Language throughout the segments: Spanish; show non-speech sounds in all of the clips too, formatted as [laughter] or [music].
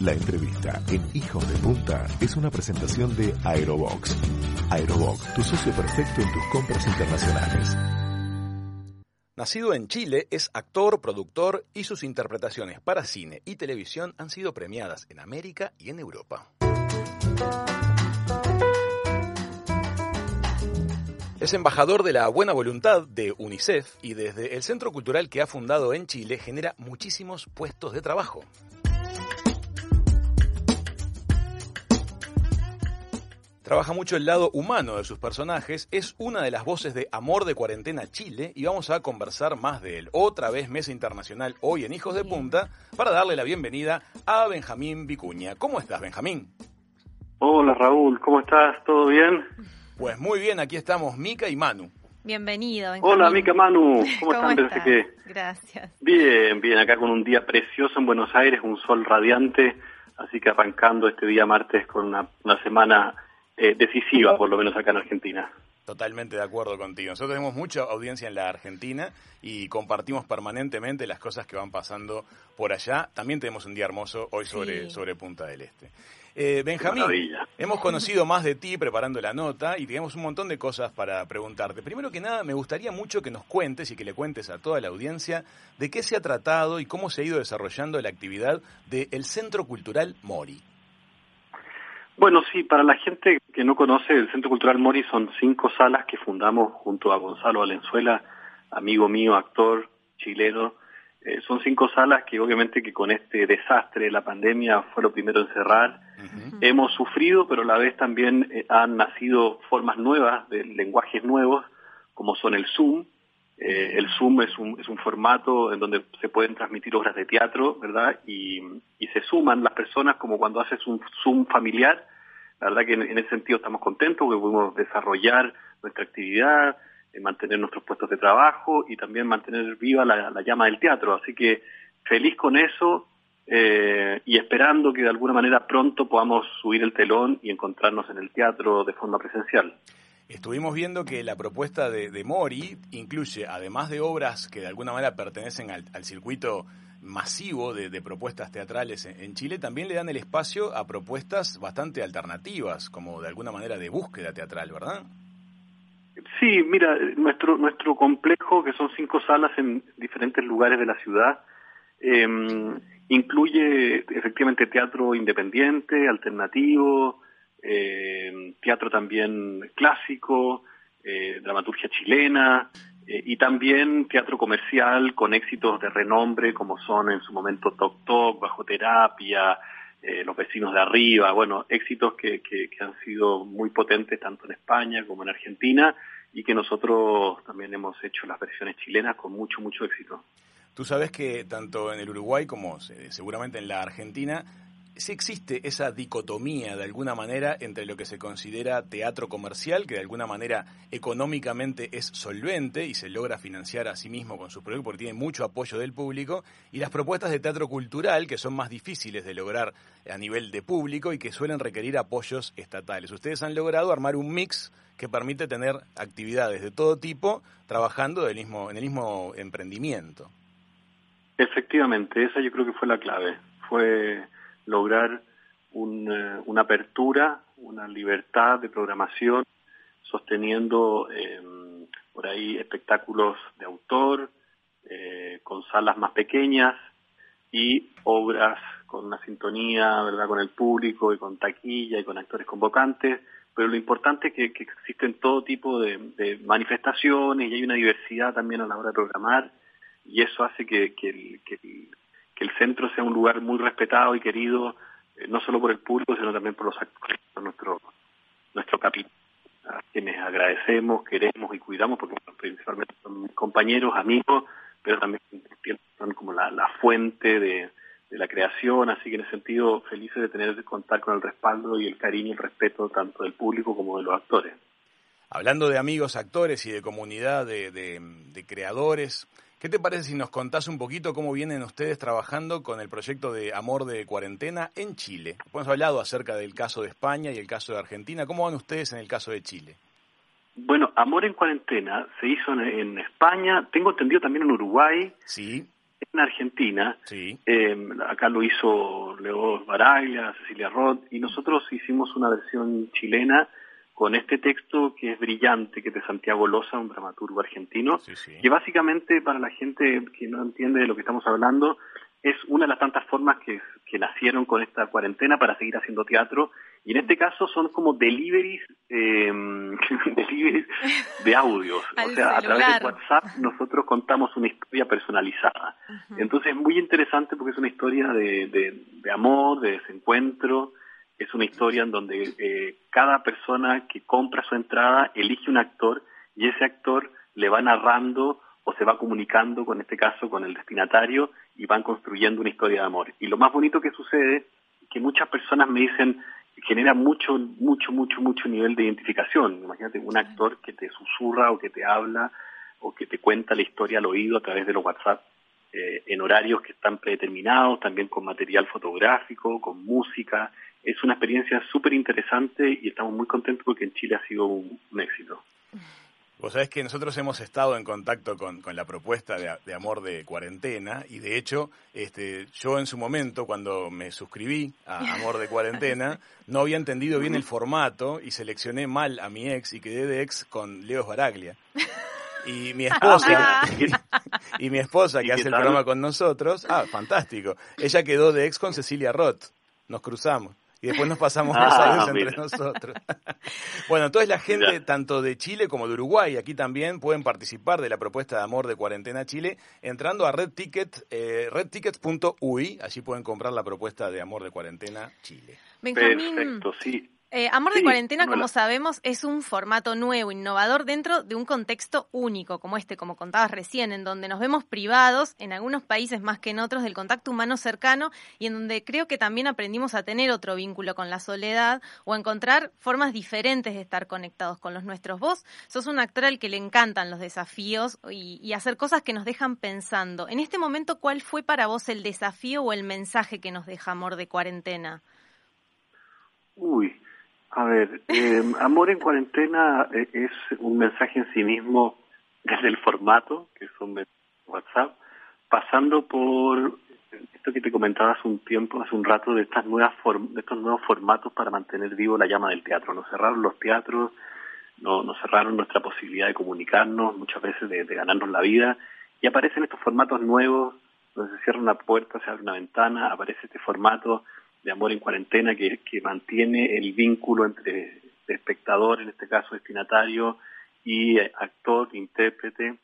La entrevista en Hijos de Punta es una presentación de Aerobox. Aerobox, tu socio perfecto en tus compras internacionales. Nacido en Chile, es actor, productor y sus interpretaciones para cine y televisión han sido premiadas en América y en Europa. Es embajador de la buena voluntad de UNICEF y desde el centro cultural que ha fundado en Chile genera muchísimos puestos de trabajo. Trabaja mucho el lado humano de sus personajes, es una de las voces de Amor de Cuarentena Chile y vamos a conversar más de él. Otra vez Mesa Internacional hoy en Hijos de Punta para darle la bienvenida a Benjamín Vicuña. ¿Cómo estás, Benjamín? Hola Raúl, ¿cómo estás? ¿Todo bien? Pues muy bien, aquí estamos Mica y Manu. Bienvenido. Benjamín. Hola Mica, Manu, ¿cómo, [laughs] están? estás? Que... Gracias. Bien, bien, acá con un día precioso en Buenos Aires, un sol radiante, así que arrancando este día martes con una, una semana eh, decisiva, por lo menos acá en Argentina. Totalmente de acuerdo contigo. Nosotros tenemos mucha audiencia en la Argentina y compartimos permanentemente las cosas que van pasando por allá. También tenemos un día hermoso hoy sobre, Sí. sobre Punta del Este. Eh, Benjamín, maravilla. hemos conocido más de ti preparando la nota y tenemos un montón de cosas para preguntarte. Primero que nada, me gustaría mucho que nos cuentes y que le cuentes a toda la audiencia de qué se ha tratado y cómo se ha ido desarrollando la actividad del Centro Cultural Mori. Bueno, sí, para la gente que no conoce, el Centro Cultural Mori son cinco salas que fundamos junto a Gonzalo Valenzuela, amigo mío, actor chileno. Eh, son cinco salas que obviamente que con este desastre de la pandemia fue lo primero en cerrar. Hemos sufrido, pero a la vez también eh, han nacido formas nuevas, de lenguajes nuevos, como son el Zoom. Eh, el Zoom es un, es un formato en donde se pueden transmitir obras de teatro, ¿verdad? Y, se suman las personas como cuando haces un Zoom familiar. La verdad que en, en ese sentido estamos contentos porque pudimos desarrollar nuestra actividad, eh, mantener nuestros puestos de trabajo y también mantener viva la, la llama del teatro. Así que feliz con eso eh, y esperando que de alguna manera pronto podamos subir el telón y encontrarnos en el teatro de forma presencial. Estuvimos viendo que la propuesta de, de Mori incluye, además de obras que de alguna manera pertenecen al, circuito masivo de, propuestas teatrales en, en Chile, también le dan el espacio a propuestas bastante alternativas, como de alguna manera de búsqueda teatral, ¿verdad? Sí, mira, nuestro nuestro complejo, que son cinco salas en diferentes lugares de la ciudad, eh, incluye efectivamente teatro independiente, alternativo, teatro también clásico, eh, dramaturgia chilena eh, y también teatro comercial con éxitos de renombre como son en su momento Toc Toc, Bajo Terapia, eh, Los Vecinos de Arriba, bueno, éxitos que, que, que han sido muy potentes tanto en España como en Argentina y que nosotros también hemos hecho las versiones chilenas con mucho, mucho éxito. Tú sabes que tanto en el Uruguay como se- seguramente en la Argentina, sí existe esa dicotomía de alguna manera entre lo que se considera teatro comercial, que de alguna manera económicamente es solvente y se logra financiar a sí mismo con sus proyectos porque tiene mucho apoyo del público, y las propuestas de teatro cultural, que son más difíciles de lograr a nivel de público y que suelen requerir apoyos estatales. Ustedes han logrado armar un mix que permite tener actividades de todo tipo trabajando del mismo, en el mismo emprendimiento. Efectivamente, esa yo creo que fue la clave, fue lograr un, eh, una apertura, una libertad de programación, sosteniendo eh, por ahí espectáculos de autor, eh, con salas más pequeñas y obras con una sintonía, ¿verdad?, con el público y con taquilla y con actores convocantes, pero lo importante es que, existen todo tipo de, de manifestaciones y hay una diversidad también a la hora de programar y eso hace que, que, el, que, el, que el centro sea un lugar muy respetado y querido, eh, no solo por el público, sino también por los actores, por nuestro, nuestro capital, a quienes agradecemos, queremos y cuidamos, porque principalmente son compañeros, amigos, pero también son como la, fuente de, la creación, así que en ese sentido felices de tener de contar con el respaldo y el cariño y el respeto tanto del público como de los actores. Hablando de amigos actores y de comunidad de, creadores, ¿qué te parece si nos contás un poquito cómo vienen ustedes trabajando con el proyecto de Amor de Cuarentena en Chile? Hemos hablado acerca del caso de España y el caso de Argentina. ¿Cómo van ustedes en el caso de Chile? Bueno, Amor en Cuarentena se hizo en, en España, tengo entendido también en Uruguay. Sí. en Argentina. Sí. Eh, acá lo hizo Leo Baraglia, Cecilia Roth, y nosotros hicimos una versión chilena con este texto que es brillante, que es de Santiago Loza, un dramaturgo argentino, Sí, sí. que básicamente para la gente que no entiende de lo que estamos hablando, es una de las tantas formas que, que nacieron con esta cuarentena para seguir haciendo teatro, y en este caso son como deliveries, eh, [laughs] deliveries de audios. [laughs] o sea, a través de WhatsApp nosotros contamos una historia personalizada. Entonces es muy interesante porque es una historia de, de- de amor, de desencuentro, es una historia en donde eh, cada persona que compra su entrada elige un actor y ese actor le va narrando o se va comunicando, con este caso, con el destinatario y van construyendo una historia de amor. Y lo más bonito que sucede es que muchas personas me dicen genera mucho, mucho, mucho, mucho nivel de identificación. Imagínate un actor que te susurra o que te habla o que te cuenta la historia al oído a través de los WhatsApp eh, en horarios que están predeterminados, también con material fotográfico, con música. Es una experiencia súper interesante y estamos muy contentos porque en Chile ha sido un, un éxito. Vos sabés que nosotros hemos estado en contacto con, con la propuesta de, de amor de cuarentena y de hecho este, yo en su momento cuando me suscribí a Amor de cuarentena no había entendido bien el formato y seleccioné mal a mi ex y quedé de ex con Leo Baraglia. Y mi esposa, [laughs] y mi esposa ¿Y que hace el programa con nosotros, ah, fantástico. Ella quedó de ex con Cecilia Roth. Nos cruzamos. Y después nos pasamos [laughs] los Ah, audios entre mira. nosotros. [laughs] bueno, entonces la gente tanto de Chile como de Uruguay, aquí también pueden participar de la propuesta de amor de Cuarentena Chile entrando a Red Ticket, eh, redtickets.ui, allí pueden comprar la propuesta de amor de Cuarentena Chile. Benjamín, Perfecto, sí. Eh, Amor de Sí, Cuarentena, como sabemos, es un formato nuevo, innovador dentro de un contexto único, como este, como contabas recién, en donde nos vemos privados, en algunos países más que en otros, del contacto humano cercano y en donde creo que también aprendimos a tener otro vínculo con la soledad o a encontrar formas diferentes de estar conectados con los nuestros. Vos sos un actor al que le encantan los desafíos y, y hacer cosas que nos dejan pensando. En este momento, ¿cuál fue para vos el desafío o el mensaje que nos deja Amor de Cuarentena? Uy, a ver, eh, [laughs] Amor en cuarentena eh, es un mensaje en sí mismo desde el formato, que son de WhatsApp, pasando por esto que te comentaba hace un tiempo, hace un rato, de estas nuevas form- de estos nuevos formatos para mantener vivo la llama del teatro. Nos cerraron los teatros, no- nos cerraron nuestra posibilidad de comunicarnos, muchas veces de, de ganarnos la vida, y aparecen estos formatos nuevos, donde se cierra una puerta, se abre una ventana, aparece este formato de amor en cuarentena que, que mantiene el vínculo entre espectador, en este caso destinatario, y actor, intérprete,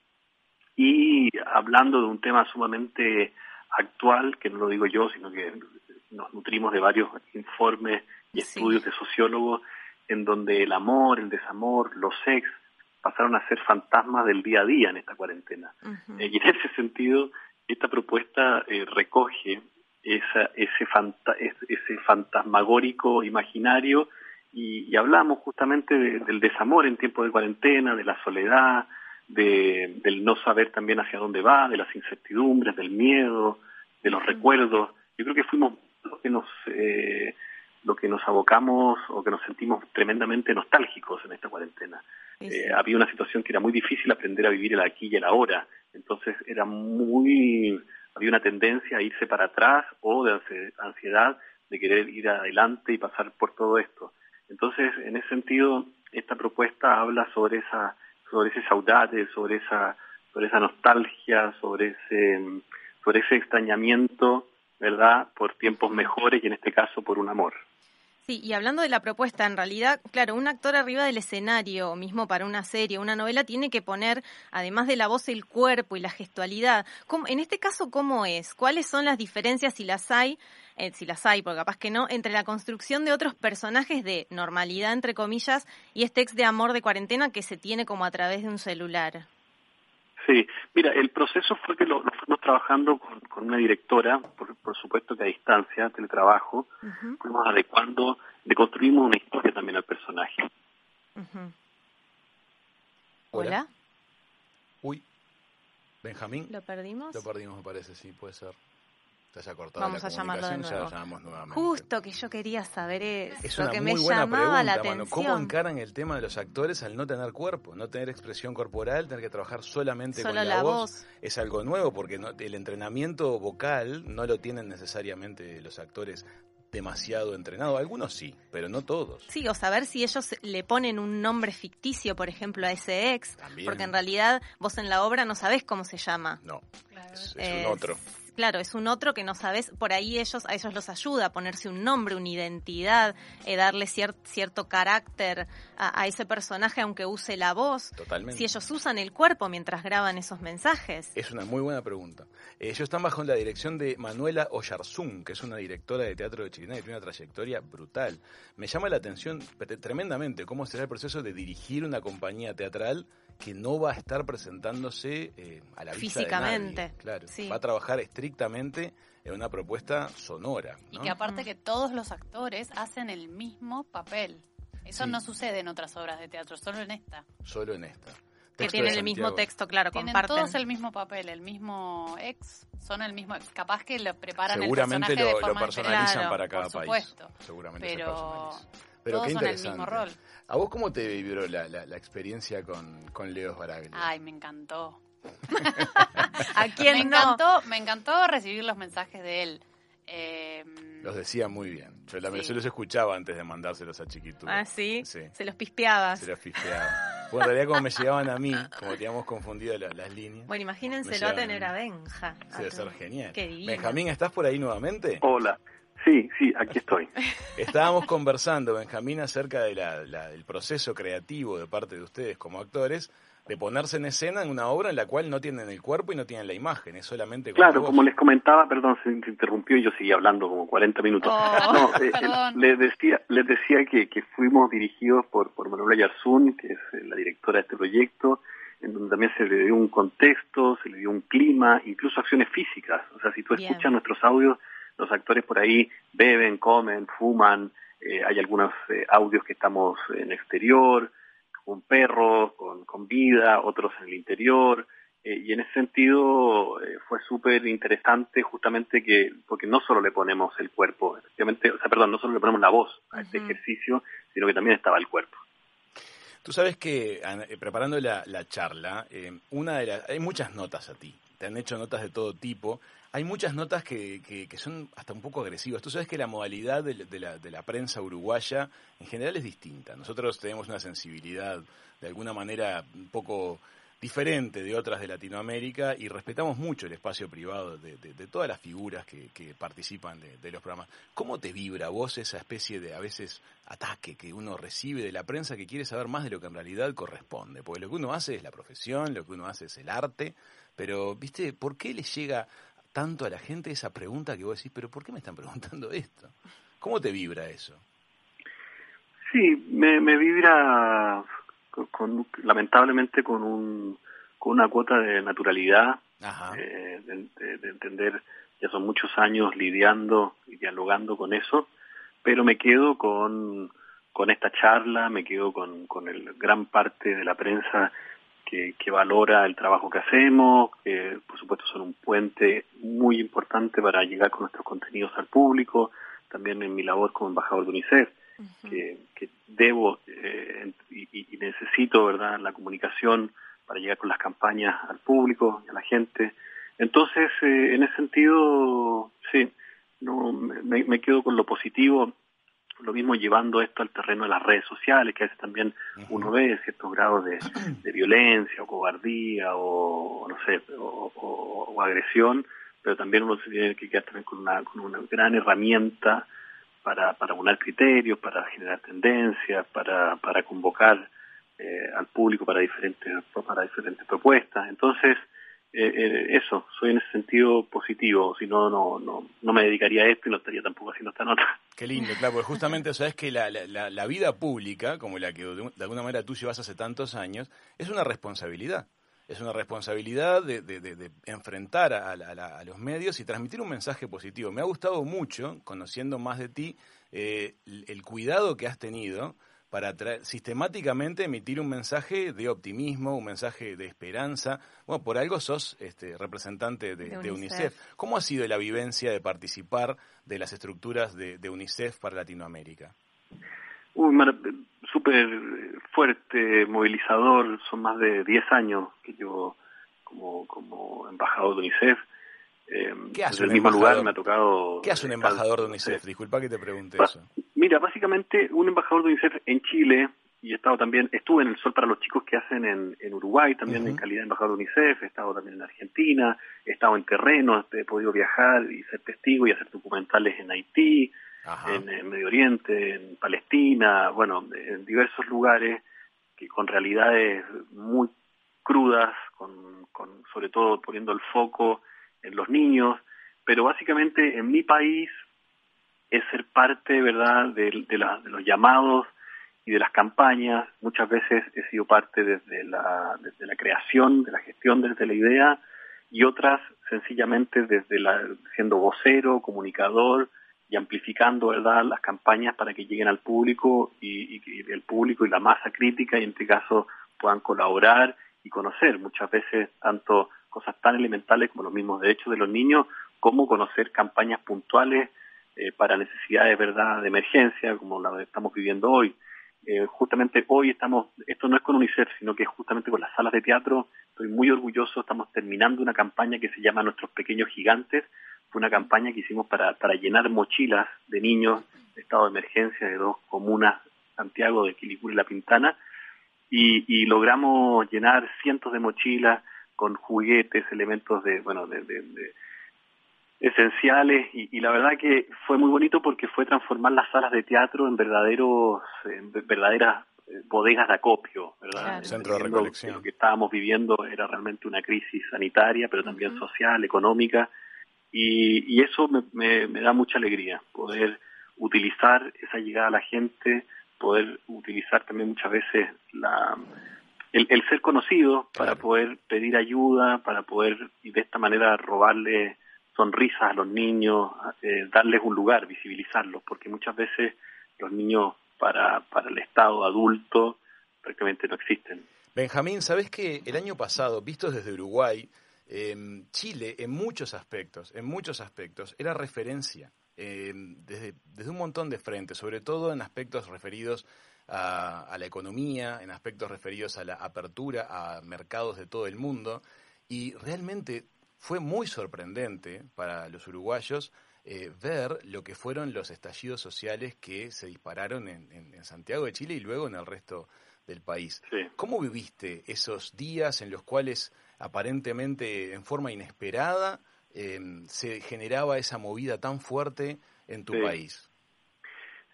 y hablando de un tema sumamente actual, que no lo digo yo, sino que nos nutrimos de varios informes y Sí. estudios de sociólogos, en donde el amor, el desamor, los sex pasaron a ser fantasmas del día a día en esta cuarentena. Eh, y en ese sentido, esta propuesta eh, recoge esa, ese, fanta- ese fantasmagórico imaginario y, y hablamos justamente de- del desamor en tiempo de cuarentena, de la soledad, de- del no saber también hacia dónde va, de las incertidumbres, del miedo, de los recuerdos. Yo creo que fuimos los que nos eh, lo que nos abocamos o que nos sentimos tremendamente nostálgicos en esta cuarentena. Sí, Eh, había una situación que era muy difícil aprender a vivir el aquí y el ahora. Entonces era muy, había una tendencia a irse para atrás o de ansi- ansiedad de querer ir adelante y pasar por todo esto. Entonces, en ese sentido, esta propuesta habla sobre esa, sobre ese saudade, sobre esa, sobre esa nostalgia, sobre ese, sobre ese extrañamiento, ¿verdad? Por tiempos mejores y en este caso por un amor. Sí, y hablando de la propuesta, en realidad, claro, un actor arriba del escenario, mismo para una serie, una novela, tiene que poner, además de la voz, el cuerpo y la gestualidad. ¿Cómo- en este caso, ¿cómo es? ¿Cuáles son las diferencias, si las hay, eh, si las hay, porque capaz que no, entre la construcción de otros personajes de normalidad, entre comillas, y este ex de amor de cuarentena que se tiene como a través de un celular? Sí, mira, el proceso fue que lo, lo fuimos trabajando con, con una directora, por, por supuesto que a distancia, teletrabajo, fuimos adecuando, le construimos una historia también al personaje. Hola. ¿Hola? Uy, Benjamín, ¿Lo perdimos? lo perdimos me parece, sí, puede ser. Vamos a llamarlo de nuevo. Justo que yo quería saber eso, es una que muy me buena llamaba pregunta, la mano. atención. ¿Cómo encaran el tema de los actores al no tener cuerpo, no tener expresión corporal, tener que trabajar solamente Solo con la, la voz? voz. Es algo nuevo porque no- el entrenamiento vocal no lo tienen necesariamente los actores demasiado entrenado. Algunos sí, pero no todos. Sí, o saber si ellos le ponen un nombre ficticio, por ejemplo, a ese ex, También. porque en realidad vos en la obra no sabés cómo se llama. No, Claro. es, es Es- un otro. Claro, es un otro que no sabes, por ahí ellos, a ellos los ayuda a ponerse un nombre, una identidad, eh, darle cier- cierto carácter a, a ese personaje aunque use la voz. Totalmente. Si ellos usan el cuerpo mientras graban esos mensajes. Es una muy buena pregunta. Eh, ellos están bajo la dirección de Manuela Oyarzún, que es una directora de teatro de Chilena y tiene una trayectoria brutal. Me llama la atención tremendamente cómo será el proceso de dirigir una compañía teatral que no va a estar presentándose eh, a la vista de Físicamente, nadie. Claro, sí. va a trabajar estrictamente en una propuesta sonora. Y que aparte que todos los actores hacen el mismo papel. Eso Sí. no sucede en otras obras de teatro, solo en esta. Solo en esta. Que tienen el mismo texto, claro, Tienen comparten. todos el mismo papel, el mismo ex, son el mismo ex. Capaz que lo preparan Seguramente el personaje lo, de lo forma personalizan diferente, para cada por país. supuesto. Seguramente se Pero personaliza. Pero todos qué son el interesante. mismo rol. ¿A vos cómo te vibró la, la- la experiencia con, con Leo Baraglia? Ay, me encantó. [laughs] [laughs] ¿A quién me no? encantó, me encantó recibir los mensajes de él. Eh, Los decía muy bien. Yo, la, Sí. yo los escuchaba antes de mandárselos a Chiquitud. Ah, sí, Sí. se los pispeabas. Se los fispeaba. Pues en realidad como me llegaban a mí, como teníamos confundido la- las líneas, Bueno, imagínenselo a tener a Benja. se debe ser genial. Qué divino. Benjamín, ¿estás por ahí nuevamente? Hola. Sí, sí, aquí estoy. [laughs] Estábamos conversando, Benjamín, acerca de la- la- del proceso creativo de parte de ustedes como actores de ponerse en escena en una obra en la cual no tienen el cuerpo y no tienen la imagen, es solamente Claro, voz. como les comentaba, perdón, se interrumpió y yo seguía hablando como 40 minutos. Oh, No, eh, eh, perdón. les decía, les decía que, que fuimos dirigidos por, por Manuela Yarzún, que es eh, la directora de este proyecto, en donde también se le dio un contexto, se le dio un clima, incluso acciones físicas. O sea, si tú Bien. escuchas nuestros audios, los actores por ahí beben, comen, fuman, eh, hay algunos eh, audios que estamos en exterior, con perros, con, con vida, otros en el interior, eh, y en ese sentido eh, fue súper interesante justamente que, porque no solo le ponemos el cuerpo, efectivamente, o sea, perdón, no solo le ponemos la voz a este ejercicio, sino que también estaba el cuerpo. Tú sabes que Ana, preparando la, la charla, eh, una de las, hay muchas notas a ti. Te han hecho notas de todo tipo. Hay muchas notas que, son hasta un poco agresivas. Tú sabes que la modalidad de, la, prensa uruguaya en general es distinta. Nosotros tenemos una sensibilidad de alguna manera un poco diferente de otras de Latinoamérica y respetamos mucho el espacio privado de, todas las figuras que, participan de, los programas. ¿Cómo te vibra vos esa especie de, a veces, ataque que uno recibe de la prensa que quiere saber más de lo que en realidad corresponde? Porque lo que uno hace es la profesión, lo que uno hace es el arte, pero, ¿viste? ¿Por qué le llega tanto a la gente esa pregunta que vos decís, pero ¿por qué me están preguntando esto? ¿Cómo te vibra eso? Sí, me, me vibra con, con- lamentablemente con, un, con una cuota de naturalidad, eh, de, de- de entender, ya son muchos años lidiando y dialogando con eso, pero me quedo con, con esta charla, me quedo con, con el gran parte de la prensa que, que valora el trabajo que hacemos, que por supuesto son un puente muy importante para llegar con nuestros contenidos al público, también en mi labor como embajador de UNICEF que, que debo eh, y, y necesito, ¿verdad?, la comunicación para llegar con las campañas al público y a la gente. Entonces, eh, en ese sentido, sí, no, me, me quedo con lo positivo, lo mismo llevando esto al terreno de las redes sociales, que a veces también uno ve ciertos grados de, [clears throat] de violencia o cobardía o, no sé, o, o- o agresión, pero también uno se tiene que quedar también con una, con una gran herramienta para, para unar criterios, para generar tendencias, para, para convocar eh, al público para diferentes, para diferentes propuestas. Entonces, eso, soy en ese sentido positivo, si no, no, no, no me dedicaría a esto y no estaría tampoco haciendo esta nota. Qué lindo, claro, porque justamente sabes que la, la- la- vida pública, como la que de, alguna manera tú llevas hace tantos años, es una responsabilidad. Es una responsabilidad de, de- de- enfrentar a, a a los medios y transmitir un mensaje positivo. Me ha gustado mucho, conociendo más de ti, eh, el cuidado que has tenido para sistemáticamente emitir un mensaje de optimismo, un mensaje de esperanza. Bueno, por algo sos este, representante de, UNICEF. ¿Cómo ha sido la vivencia de participar de las estructuras de, UNICEF para Latinoamérica? súper fuerte, movilizador. Son más de 10 años que yo como, como embajador de UNICEF. Eh, ¿Qué hace un mismo lugar me ha tocado. ¿Qué hace un embajador de UNICEF? Disculpa que te pregunte eso. Mira, básicamente un embajador de UNICEF en Chile y he estado también, estuve en el Sol para los Chicos que hacen en, Uruguay, también en calidad de embajador de UNICEF, he estado también en Argentina, he estado en terreno, he podido viajar y ser testigo y hacer documentales en Haití, en, Medio Oriente, en Palestina, bueno, en diversos lugares que con realidades muy crudas, con, con sobre todo poniendo el foco en los niños, pero básicamente en mi país es ser parte, ¿verdad?, de, de, los llamados y de las campañas. Muchas veces he sido parte desde la, la creación, de la gestión desde la idea, y otras sencillamente desde la, siendo vocero, comunicador y amplificando, ¿verdad?, las campañas para que lleguen al público y, y el público y la masa crítica y en este caso puedan colaborar y conocer muchas veces tanto cosas tan elementales como los mismos derechos de los niños, como conocer campañas puntuales eh, para necesidades verdad de emergencia, como la estamos viviendo hoy. Eh, justamente hoy estamos, esto no es con UNICEF, sino que justamente con las salas de teatro, estoy muy orgulloso, estamos terminando una campaña que se llama Nuestros Pequeños Gigantes, fue una campaña que hicimos para, para llenar mochilas de niños de estado de emergencia de dos comunas, Santiago, de Quilicura y La Pintana, y, y logramos llenar cientos de mochilas, con juguetes, elementos de, bueno, de, esenciales y, la verdad que fue muy bonito porque fue transformar las salas de teatro en verdaderos, en verdaderas eh, bodegas de acopio, ¿verdad? Centro de recolección. Lo que estábamos viviendo era realmente una crisis sanitaria, pero también social, económica, y, y eso me, me, me, da mucha alegría, poder utilizar esa llegada a la gente, poder utilizar también muchas veces la, el, ser conocido para poder pedir ayuda, para poder y de esta manera robarle sonrisas a los niños, eh, darles un lugar, visibilizarlos, porque muchas veces los niños para, para el Estado adulto prácticamente no existen. Benjamín, ¿sabes que el año pasado, vistos desde Uruguay, em, Chile en muchos aspectos, en muchos aspectos, era referencia em, desde, desde un montón de frentes, sobre todo en aspectos referidos a, la economía, en aspectos referidos a la apertura a mercados de todo el mundo. Y realmente fue muy sorprendente para los uruguayos eh, ver lo que fueron los estallidos sociales que se dispararon en, Santiago de Chile y luego en el resto del país. ¿Cómo viviste esos días en los cuales aparentemente en forma inesperada eh, se generaba esa movida tan fuerte en tu país?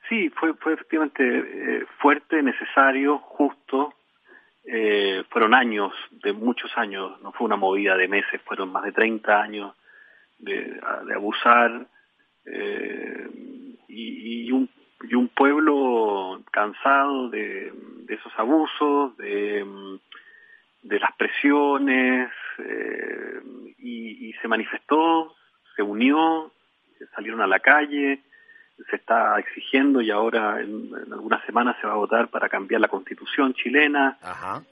Sí, fue, fue efectivamente eh, fuerte, necesario, justo. Eh, fueron años, de muchos años, no fue una movida de meses, fueron más de 30 años de, abusar eh, y, un, y un pueblo cansado de, esos abusos, de, de las presiones y, y se manifestó, se unió, salieron a la calle se está exigiendo y ahora en, algunas semanas se va a votar para cambiar la constitución chilena.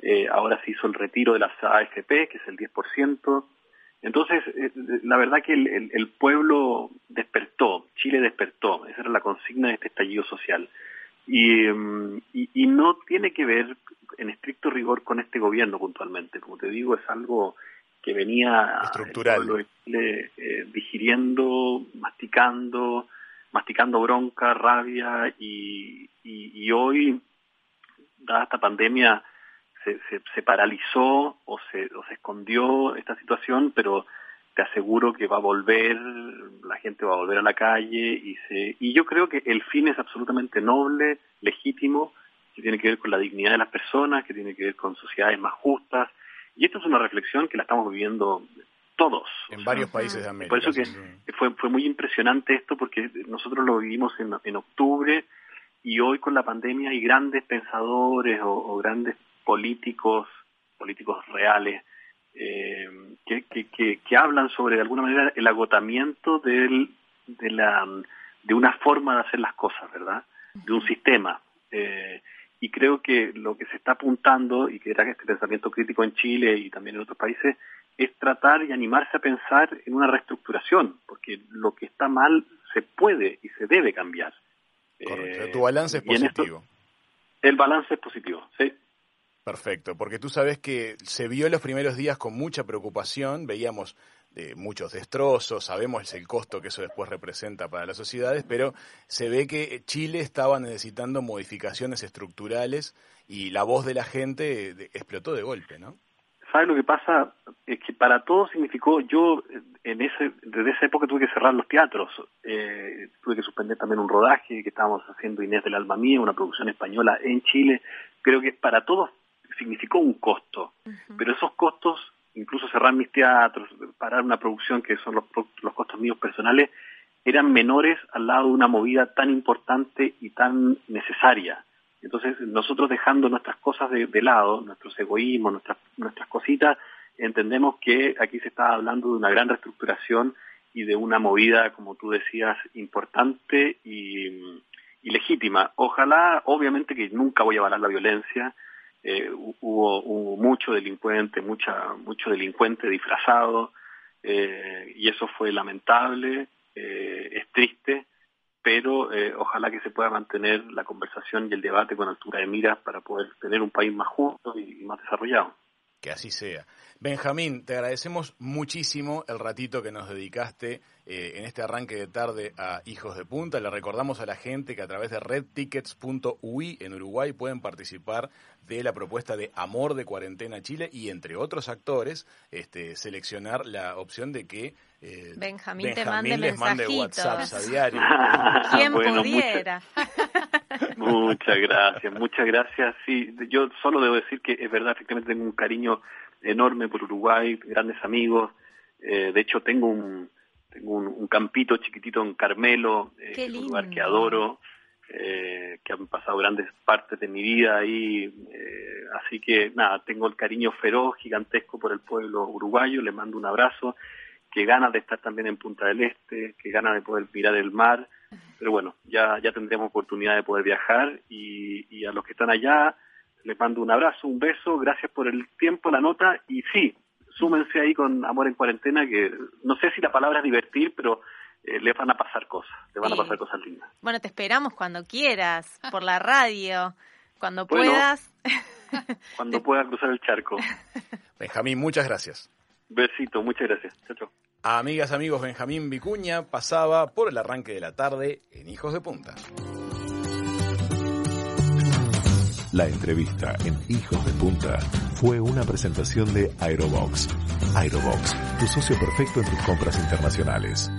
Eh, ahora se hizo el retiro de las AFP, que es el 10%. Entonces, eh, la verdad que el, pueblo despertó, Chile despertó, esa era la consigna de este estallido social. Y, mm, y, no tiene que ver en estricto rigor con este gobierno puntualmente, como te digo, es algo que venía estructural, eh, digiriendo, masticando, masticando bronca, rabia y, y, hoy, dada esta pandemia, se, se, paralizó o se, o se escondió esta situación, pero te aseguro que va a volver, la gente va a volver a la calle y, se, y yo creo que el fin es absolutamente noble, legítimo, que tiene que ver con la dignidad de las personas, que tiene que ver con sociedades más justas. Y esto es una reflexión que la estamos viviendo todos. En varios países de América. Por eso que fue, fue muy impresionante esto porque nosotros lo vivimos en, en octubre y hoy con la pandemia hay grandes pensadores o, grandes políticos, políticos reales, eh, que, que, que, hablan sobre de alguna manera el agotamiento del, de, la, de una forma de hacer las cosas, ¿verdad? De un sistema. Eh, y creo que lo que se está apuntando, y que era este pensamiento crítico en Chile y también en otros países, es tratar y animarse a pensar en una reestructuración, porque lo que está mal se puede y se debe cambiar. Correcto. tu balance es positivo. el balance es positivo, sí. Perfecto, porque tú sabes que se vio en los primeros días con mucha preocupación, veíamos de muchos destrozos, sabemos el costo que eso después representa para las sociedades, pero se ve que Chile estaba necesitando modificaciones estructurales y la voz de la gente explotó de golpe, ¿no? ¿Sabes lo que pasa? Es que para todos significó, yo en ese, desde esa época tuve que cerrar los teatros, eh, tuve que suspender también un rodaje que estábamos haciendo Inés del Alma Mía, una producción española en Chile, creo que para todos significó un costo, pero esos costos incluso cerrar mis teatros, parar una producción que son los, los costos míos personales, eran menores al lado de una movida tan importante y tan necesaria. Entonces, nosotros dejando nuestras cosas de, lado, nuestros egoísmos, nuestras, cositas, entendemos que aquí se está hablando de una gran reestructuración y de una movida, como tú decías, importante y, y legítima. Ojalá, obviamente que nunca voy a avalar la violencia, eh, hubo, mucho delincuente, mucha, mucho delincuente disfrazado, eh, y eso fue lamentable, eh, es triste, pero ojalá que se pueda mantener la conversación y el debate con altura de miras para poder tener un país más justo y más desarrollado. Que así sea. Benjamín, te agradecemos muchísimo el ratito que nos dedicaste eh, en este arranque de tarde a Hijos de Punta. Le recordamos a la gente que a través de redtickets.ui en Uruguay pueden participar de la propuesta de Amor de Cuarentena Chile y entre otros actores este, seleccionar la opción de que eh, Benjamín, te mande les mande WhatsApp a diario. [laughs] ¿Quién pudiera? [laughs] [laughs] Muchas gracias, muchas gracias. Sí, yo solo debo decir que es verdad, efectivamente tengo un cariño enorme por Uruguay, grandes amigos. Eh, de hecho, tengo un tengo un, campito chiquitito en Carmelo, eh, un lugar que adoro, eh, que han pasado grandes partes de mi vida ahí. Eh, así que nada, tengo el cariño feroz, gigantesco por el pueblo uruguayo. Le mando un abrazo. Que ganas de estar también en Punta del Este, que ganas de poder mirar el mar pero bueno, ya, ya tendremos oportunidad de poder viajar y, a los que están allá les mando un abrazo, un beso, gracias por el tiempo, la nota y sí, súmense ahí con Amor en Cuarentena, que no sé si la palabra es divertir, pero eh, les van a pasar cosas, les van a pasar cosas lindas. Bueno, te esperamos cuando quieras, por la radio, cuando puedas. cuando [laughs] pueda cruzar el charco. [laughs] Benjamín, muchas gracias. Besito, muchas gracias. Chao, chao. Amigas, amigos, Benjamín Vicuña pasaba por el arranque de la tarde en Hijos de Punta. La entrevista en Hijos de Punta fue una presentación de Aerobox. Aerobox, tu socio perfecto en tus compras internacionales.